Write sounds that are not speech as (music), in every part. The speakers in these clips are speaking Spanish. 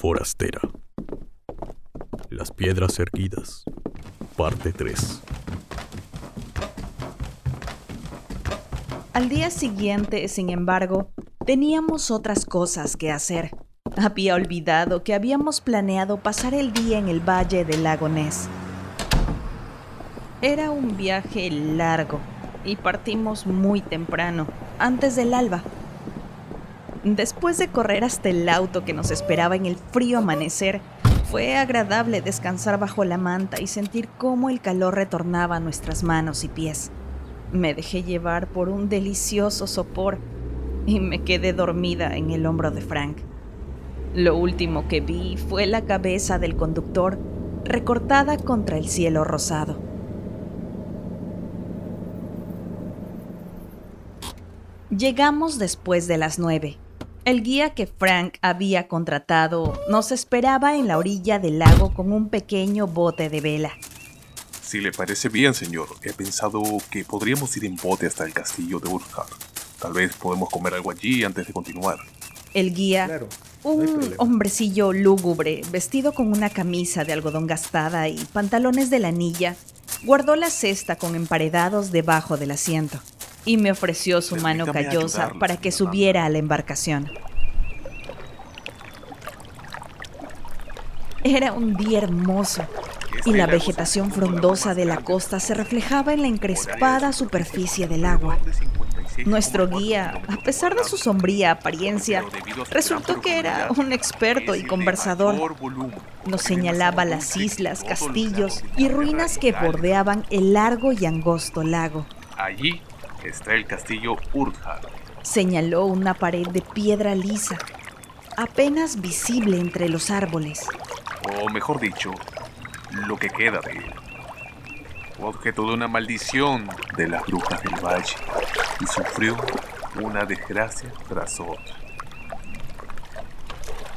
forastera. Las piedras erguidas. Parte 3. Al día siguiente, sin embargo, teníamos otras cosas que hacer. Había olvidado que habíamos planeado pasar el día en el valle del lago Ness. Era un viaje largo y partimos muy temprano, antes del alba. Después de correr hasta el auto que nos esperaba en el frío amanecer, fue agradable descansar bajo la manta y sentir cómo el calor retornaba a nuestras manos y pies. Me dejé llevar por un delicioso sopor y me quedé dormida en el hombro de Frank. Lo último que vi fue la cabeza del conductor recortada contra el cielo rosado. Llegamos después de las nueve. El guía que Frank había contratado nos esperaba en la orilla del lago con un pequeño bote de vela. Si le parece bien, señor, he pensado que podríamos ir en bote hasta el castillo de Urkhard. Tal vez podemos comer algo allí antes de continuar. El guía, un hombrecillo lúgubre, vestido con una camisa de algodón gastada y pantalones de lanilla, guardó la cesta con emparedados debajo del asiento y me ofreció su mano callosa para que subiera a la embarcación. Era un día hermoso y la vegetación frondosa de la costa se reflejaba en la encrespada superficie del agua. Nuestro guía, a pesar de su sombría apariencia, resultó que era un experto y conversador. Nos señalaba las islas, castillos y ruinas que bordeaban el largo y angosto lago. Allí está el castillo Urthar. Señaló una pared de piedra lisa, apenas visible entre los árboles. O mejor dicho, lo que queda de él. Objeto de una maldición de las brujas del valle y sufrió una desgracia tras otra.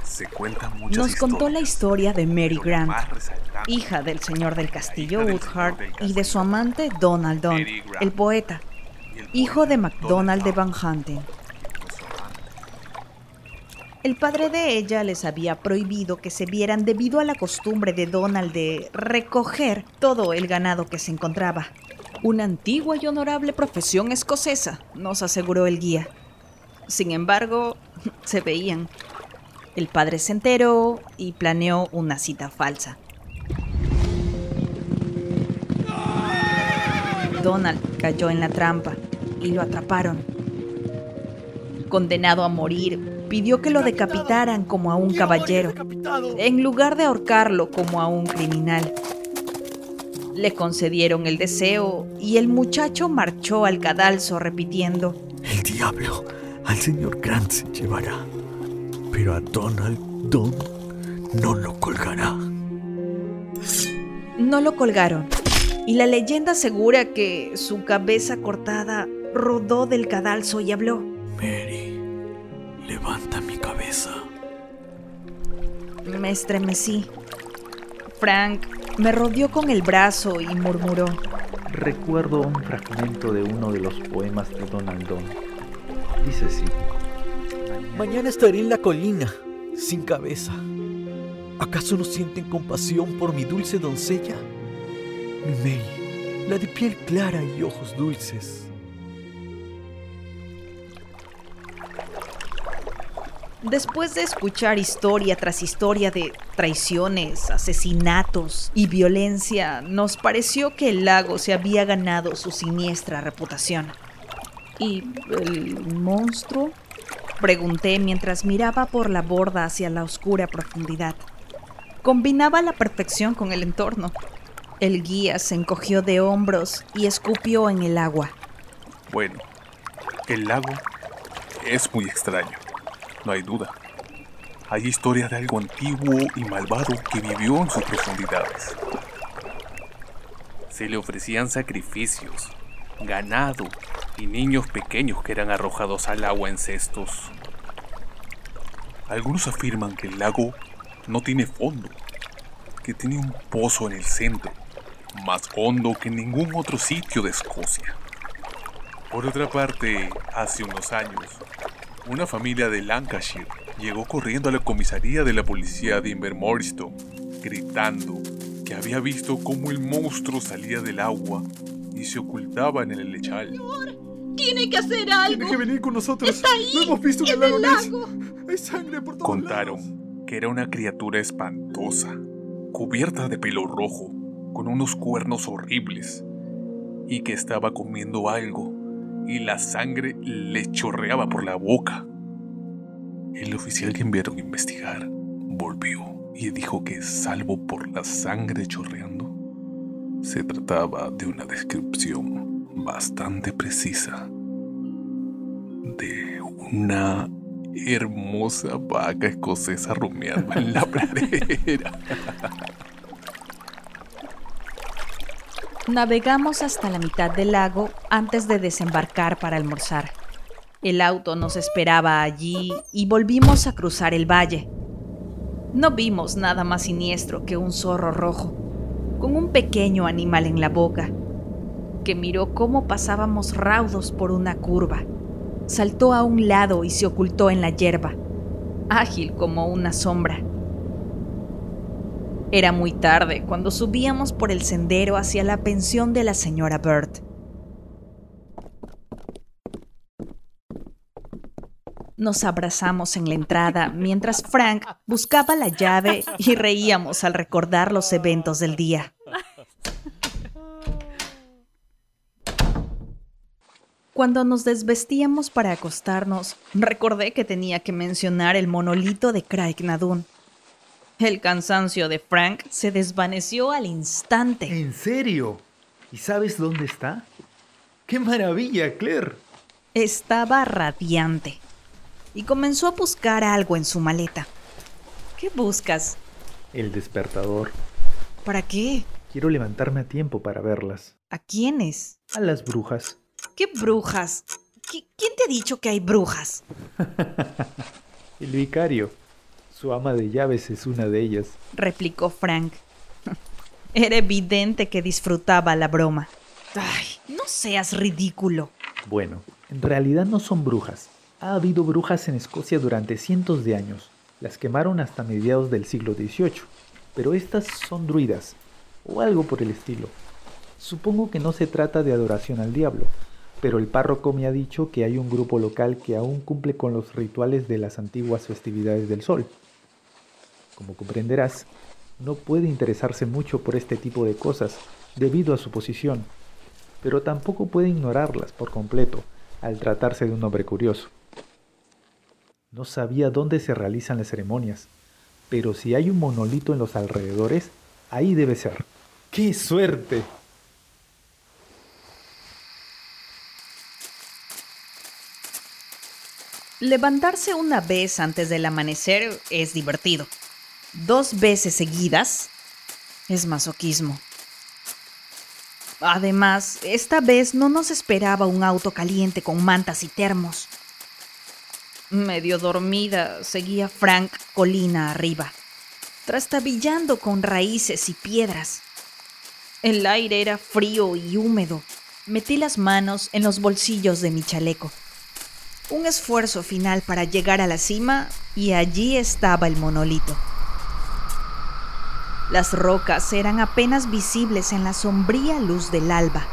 Se cuentan muchas Nos contó la historia de Mary Grant, hija del señor del castillo Woodhart y de su amante Donald Dunn, el poeta hijo de MacDonald de Van Hunting. El padre de ella les había prohibido que se vieran debido a la costumbre de Donald de recoger todo el ganado que se encontraba. Una antigua y honorable profesión escocesa, nos aseguró el guía. Sin embargo, (laughs) se veían. El padre se enteró y planeó una cita falsa. Donald cayó en la trampa y lo atraparon. Condenado a morir, pidió que lo decapitaran como a un caballero, en lugar de ahorcarlo como a un criminal. Le concedieron el deseo y el muchacho marchó al cadalso repitiendo, El diablo al señor Grant se llevará, pero a Donald Don no lo colgará. No lo colgaron, y la leyenda asegura que su cabeza cortada rodó del cadalso y habló. Mary, levanta mi cabeza. Me estremecí. Frank me rodeó con el brazo y murmuró. Recuerdo un fragmento de uno de los poemas de Donald Donn. Dice así. Mañana estaré en la colina, sin cabeza. ¿Acaso no sienten compasión por mi dulce doncella? Mi Mary, la de piel clara y ojos dulces. Después de escuchar historia tras historia de traiciones, asesinatos y violencia, nos pareció que el lago se había ganado su siniestra reputación. ¿Y el monstruo? Pregunté mientras miraba por la borda hacia la oscura profundidad. Combinaba la perfección con el entorno. El guía se encogió de hombros y escupió en el agua. Bueno, el lago es muy extraño no hay duda. Hay historia de algo antiguo y malvado que vivió en sus profundidades. Se le ofrecían sacrificios, ganado y niños pequeños que eran arrojados al agua en cestos. Algunos afirman que el lago no tiene fondo, que tiene un pozo en el centro, más hondo que en ningún otro sitio de Escocia. Por otra parte, hace unos años, una familia de Lancashire llegó corriendo a la comisaría de la policía de Invermorstone, gritando que había visto cómo el monstruo salía del agua y se ocultaba en el lechal. Tiene que hacer algo. Tiene que venir con nosotros. Está ahí, Lo hemos visto en el lago. Hay sangre por todos Contaron lados. que era una criatura espantosa, cubierta de pelo rojo, con unos cuernos horribles, y que estaba comiendo algo, y la sangre le chorreaba por la boca. El oficial que enviaron a investigar volvió y dijo que, salvo por la sangre chorreando, se trataba de una descripción bastante precisa de una hermosa vaca escocesa rumiando en la (laughs) pradera. Navegamos hasta la mitad del lago antes de desembarcar para almorzar. El auto nos esperaba allí y volvimos a cruzar el valle. No vimos nada más siniestro que un zorro rojo, con un pequeño animal en la boca, que miró cómo pasábamos raudos por una curva. Saltó a un lado y se ocultó en la hierba, ágil como una sombra. Era muy tarde cuando subíamos por el sendero hacia la pensión de la señora Bird. Nos abrazamos en la entrada mientras Frank buscaba la llave y reíamos al recordar los eventos del día. Cuando nos desvestíamos para acostarnos, recordé que tenía que mencionar el monolito de Craig Nadun. El cansancio de Frank se desvaneció al instante. ¿En serio? ¿Y sabes dónde está? ¡Qué maravilla, Claire! Estaba radiante y comenzó a buscar algo en su maleta. ¿Qué buscas? El despertador. ¿Para qué? Quiero levantarme a tiempo para verlas. ¿A quiénes? A las brujas. ¿Qué brujas? ¿Qui- ¿Quién te ha dicho que hay brujas? (laughs) El vicario. Su ama de llaves es una de ellas. replicó Frank. (laughs) Era evidente que disfrutaba la broma. Ay, no seas ridículo. Bueno, en realidad no son brujas. Ha habido brujas en Escocia durante cientos de años. Las quemaron hasta mediados del siglo XVIII. Pero estas son druidas, o algo por el estilo. Supongo que no se trata de adoración al diablo, pero el párroco me ha dicho que hay un grupo local que aún cumple con los rituales de las antiguas festividades del sol. Como comprenderás, no puede interesarse mucho por este tipo de cosas debido a su posición, pero tampoco puede ignorarlas por completo al tratarse de un hombre curioso. No sabía dónde se realizan las ceremonias, pero si hay un monolito en los alrededores, ahí debe ser. ¡Qué suerte! Levantarse una vez antes del amanecer es divertido. Dos veces seguidas es masoquismo. Además, esta vez no nos esperaba un auto caliente con mantas y termos. Medio dormida, seguía Frank colina arriba, trastabillando con raíces y piedras. El aire era frío y húmedo. Metí las manos en los bolsillos de mi chaleco. Un esfuerzo final para llegar a la cima y allí estaba el monolito. Las rocas eran apenas visibles en la sombría luz del alba.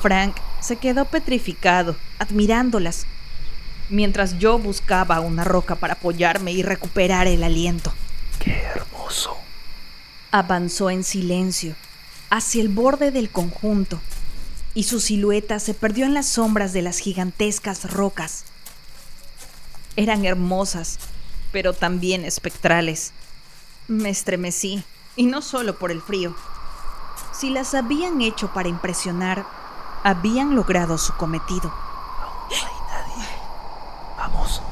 Frank se quedó petrificado, admirándolas, mientras yo buscaba una roca para apoyarme y recuperar el aliento. ¡Qué hermoso! Avanzó en silencio hacia el borde del conjunto y su silueta se perdió en las sombras de las gigantescas rocas. Eran hermosas, pero también espectrales. Me estremecí, y no solo por el frío. Si las habían hecho para impresionar, habían logrado su cometido. Vamos,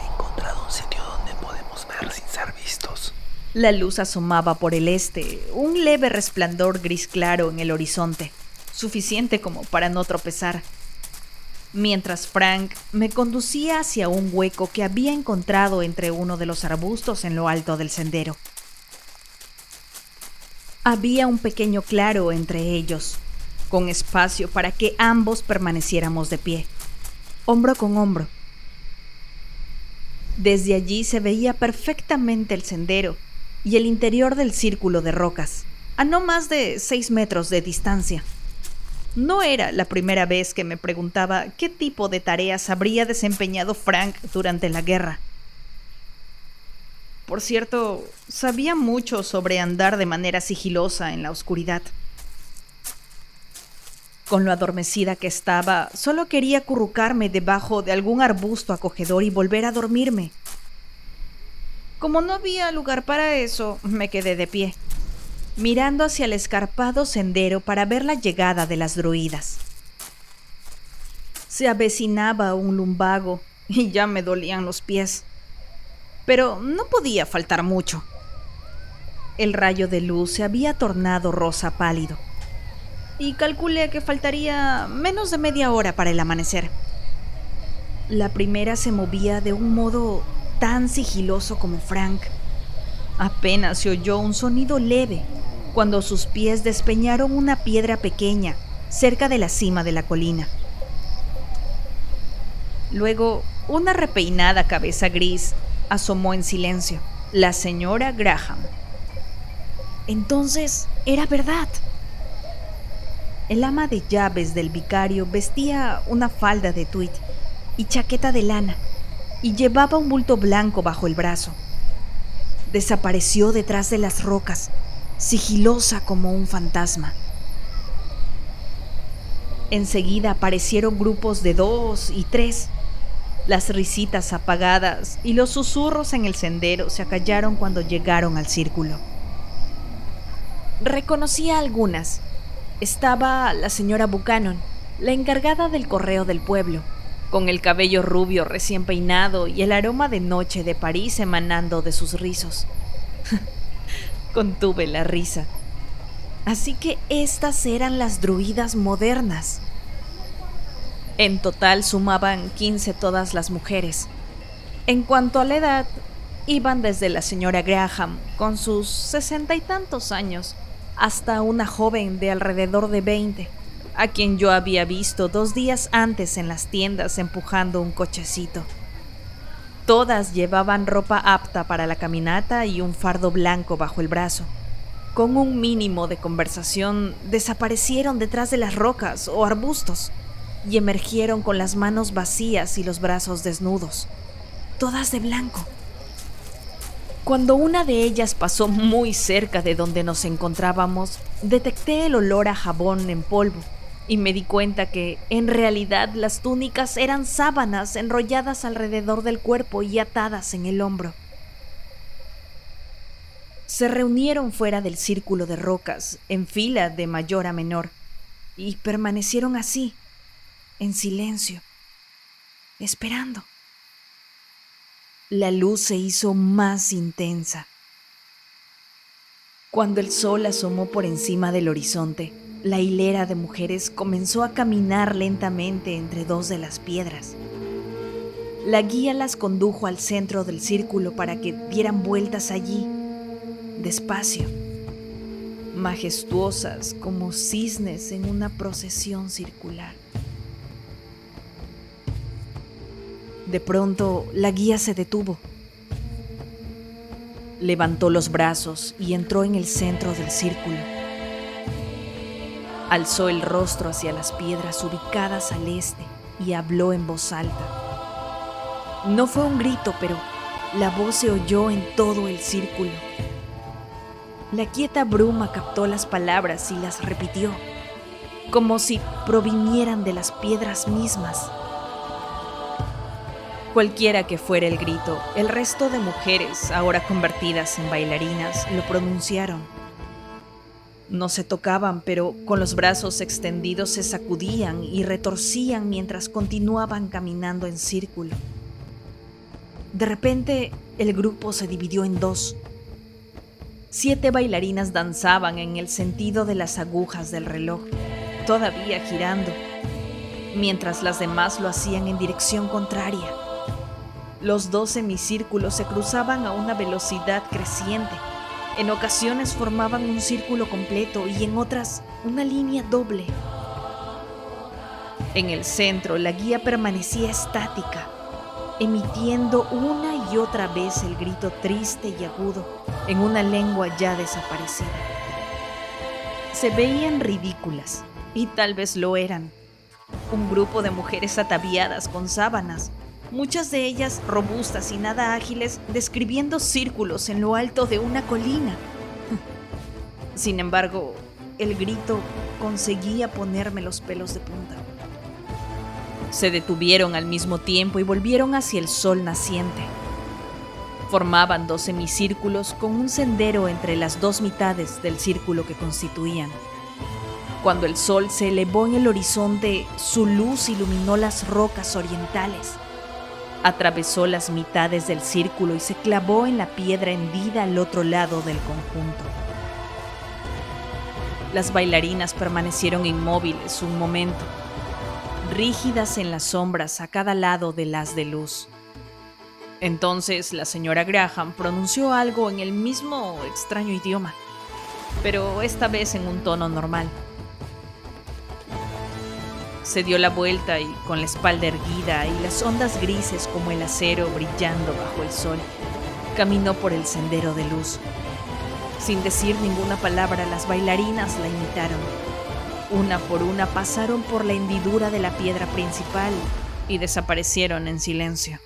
he encontrado un sitio donde podemos ver sin ser vistos. La luz asomaba por el este, un leve resplandor gris claro en el horizonte, suficiente como para no tropezar. Mientras Frank me conducía hacia un hueco que había encontrado entre uno de los arbustos en lo alto del sendero. Había un pequeño claro entre ellos, con espacio para que ambos permaneciéramos de pie, hombro con hombro. Desde allí se veía perfectamente el sendero y el interior del círculo de rocas, a no más de seis metros de distancia. No era la primera vez que me preguntaba qué tipo de tareas habría desempeñado Frank durante la guerra. Por cierto, sabía mucho sobre andar de manera sigilosa en la oscuridad. Con lo adormecida que estaba, solo quería acurrucarme debajo de algún arbusto acogedor y volver a dormirme. Como no había lugar para eso, me quedé de pie mirando hacia el escarpado sendero para ver la llegada de las druidas. Se avecinaba un lumbago y ya me dolían los pies. Pero no podía faltar mucho. El rayo de luz se había tornado rosa pálido y calculé que faltaría menos de media hora para el amanecer. La primera se movía de un modo tan sigiloso como Frank. Apenas se oyó un sonido leve cuando sus pies despeñaron una piedra pequeña cerca de la cima de la colina. Luego, una repeinada cabeza gris asomó en silencio, la señora Graham. Entonces, era verdad. El ama de llaves del vicario vestía una falda de tweed y chaqueta de lana y llevaba un bulto blanco bajo el brazo. Desapareció detrás de las rocas sigilosa como un fantasma. Enseguida aparecieron grupos de dos y tres. Las risitas apagadas y los susurros en el sendero se acallaron cuando llegaron al círculo. Reconocí a algunas. Estaba la señora Buchanan, la encargada del correo del pueblo, con el cabello rubio recién peinado y el aroma de noche de París emanando de sus rizos. (laughs) Contuve la risa. Así que estas eran las druidas modernas. En total sumaban 15 todas las mujeres. En cuanto a la edad, iban desde la señora Graham, con sus sesenta y tantos años, hasta una joven de alrededor de 20, a quien yo había visto dos días antes en las tiendas empujando un cochecito. Todas llevaban ropa apta para la caminata y un fardo blanco bajo el brazo. Con un mínimo de conversación, desaparecieron detrás de las rocas o arbustos y emergieron con las manos vacías y los brazos desnudos, todas de blanco. Cuando una de ellas pasó muy cerca de donde nos encontrábamos, detecté el olor a jabón en polvo y me di cuenta que en realidad las túnicas eran sábanas enrolladas alrededor del cuerpo y atadas en el hombro. Se reunieron fuera del círculo de rocas, en fila de mayor a menor, y permanecieron así, en silencio, esperando. La luz se hizo más intensa. Cuando el sol asomó por encima del horizonte, la hilera de mujeres comenzó a caminar lentamente entre dos de las piedras. La guía las condujo al centro del círculo para que dieran vueltas allí, despacio, majestuosas como cisnes en una procesión circular. De pronto, la guía se detuvo. Levantó los brazos y entró en el centro del círculo. Alzó el rostro hacia las piedras ubicadas al este y habló en voz alta. No fue un grito, pero la voz se oyó en todo el círculo. La quieta bruma captó las palabras y las repitió, como si provinieran de las piedras mismas. Cualquiera que fuera el grito, el resto de mujeres, ahora convertidas en bailarinas, lo pronunciaron. No se tocaban, pero con los brazos extendidos se sacudían y retorcían mientras continuaban caminando en círculo. De repente, el grupo se dividió en dos. Siete bailarinas danzaban en el sentido de las agujas del reloj, todavía girando, mientras las demás lo hacían en dirección contraria. Los dos semicírculos se cruzaban a una velocidad creciente en ocasiones formaban un círculo completo y en otras una línea doble. En el centro la guía permanecía estática, emitiendo una y otra vez el grito triste y agudo en una lengua ya desaparecida. Se veían ridículas, y tal vez lo eran. Un grupo de mujeres ataviadas con sábanas, muchas de ellas robustas y nada ágiles, describiendo círculos en lo alto de una colina. (laughs) Sin embargo, el grito conseguía ponerme los pelos de punta. Se detuvieron al mismo tiempo y volvieron hacia el sol naciente. Formaban dos semicírculos con un sendero entre las dos mitades del círculo que constituían. Cuando el sol se elevó en el horizonte, su luz iluminó las rocas orientales. Atravesó las mitades del círculo y se clavó en la piedra hendida al otro lado del conjunto. Las bailarinas permanecieron inmóviles un momento, rígidas en las sombras a cada lado del haz de luz. Entonces la señora Graham pronunció algo en el mismo extraño idioma, pero esta vez en un tono normal. Se dio la vuelta y con la espalda erguida y las ondas grises como el acero brillando bajo el sol, caminó por el sendero de luz. Sin decir ninguna palabra, las bailarinas la imitaron. Una por una pasaron por la hendidura de la piedra principal y desaparecieron en silencio.